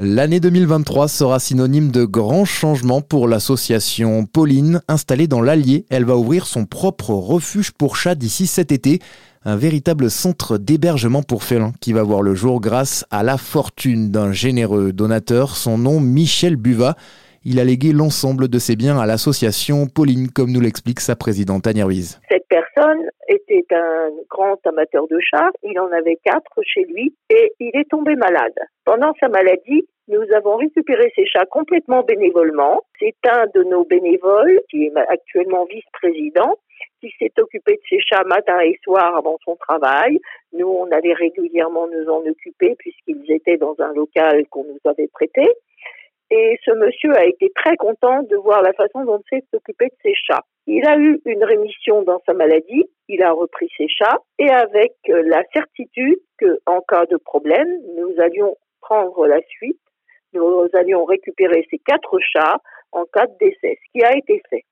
L'année 2023 sera synonyme de grands changements pour l'association Pauline. Installée dans l'Allier, elle va ouvrir son propre refuge pour chats d'ici cet été. Un véritable centre d'hébergement pour félins qui va voir le jour grâce à la fortune d'un généreux donateur, son nom Michel Buva. Il a légué l'ensemble de ses biens à l'association Pauline, comme nous l'explique sa présidente Ruiz. Cette était un grand amateur de chats. Il en avait quatre chez lui et il est tombé malade. Pendant sa maladie, nous avons récupéré ces chats complètement bénévolement. C'est un de nos bénévoles, qui est actuellement vice-président, qui s'est occupé de ces chats matin et soir avant son travail. Nous, on allait régulièrement nous en occuper puisqu'ils étaient dans un local qu'on nous avait prêté. Et ce monsieur a été très content de voir la façon dont il s'est occupé de ses chats. Il a eu une rémission dans sa maladie, il a repris ses chats et avec la certitude que, en cas de problème, nous allions prendre la suite nous allions récupérer ces quatre chats en cas de décès, ce qui a été fait.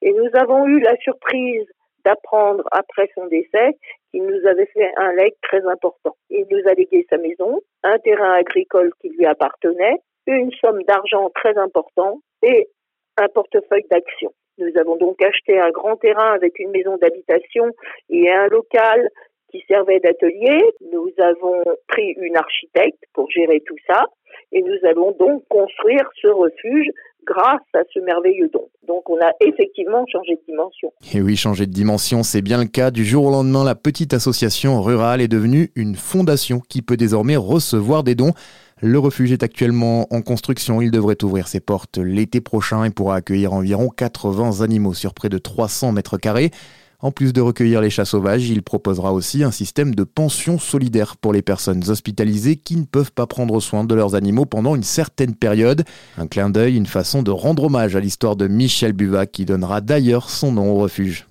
Et nous avons eu la surprise d'apprendre après son décès qu'il nous avait fait un legs très important. Il nous a légué sa maison, un terrain agricole qui lui appartenait, une somme d'argent très importante et un portefeuille d'actions. Nous avons donc acheté un grand terrain avec une maison d'habitation et un local qui servait d'atelier. Nous avons pris une architecte pour gérer tout ça et nous allons donc construire ce refuge grâce à ce merveilleux don. Donc on a effectivement changé de dimension. Et oui, changer de dimension, c'est bien le cas. Du jour au lendemain, la petite association rurale est devenue une fondation qui peut désormais recevoir des dons. Le refuge est actuellement en construction. Il devrait ouvrir ses portes l'été prochain et pourra accueillir environ 80 animaux sur près de 300 mètres carrés. En plus de recueillir les chats sauvages, il proposera aussi un système de pension solidaire pour les personnes hospitalisées qui ne peuvent pas prendre soin de leurs animaux pendant une certaine période. Un clin d'œil, une façon de rendre hommage à l'histoire de Michel Buvat qui donnera d'ailleurs son nom au refuge.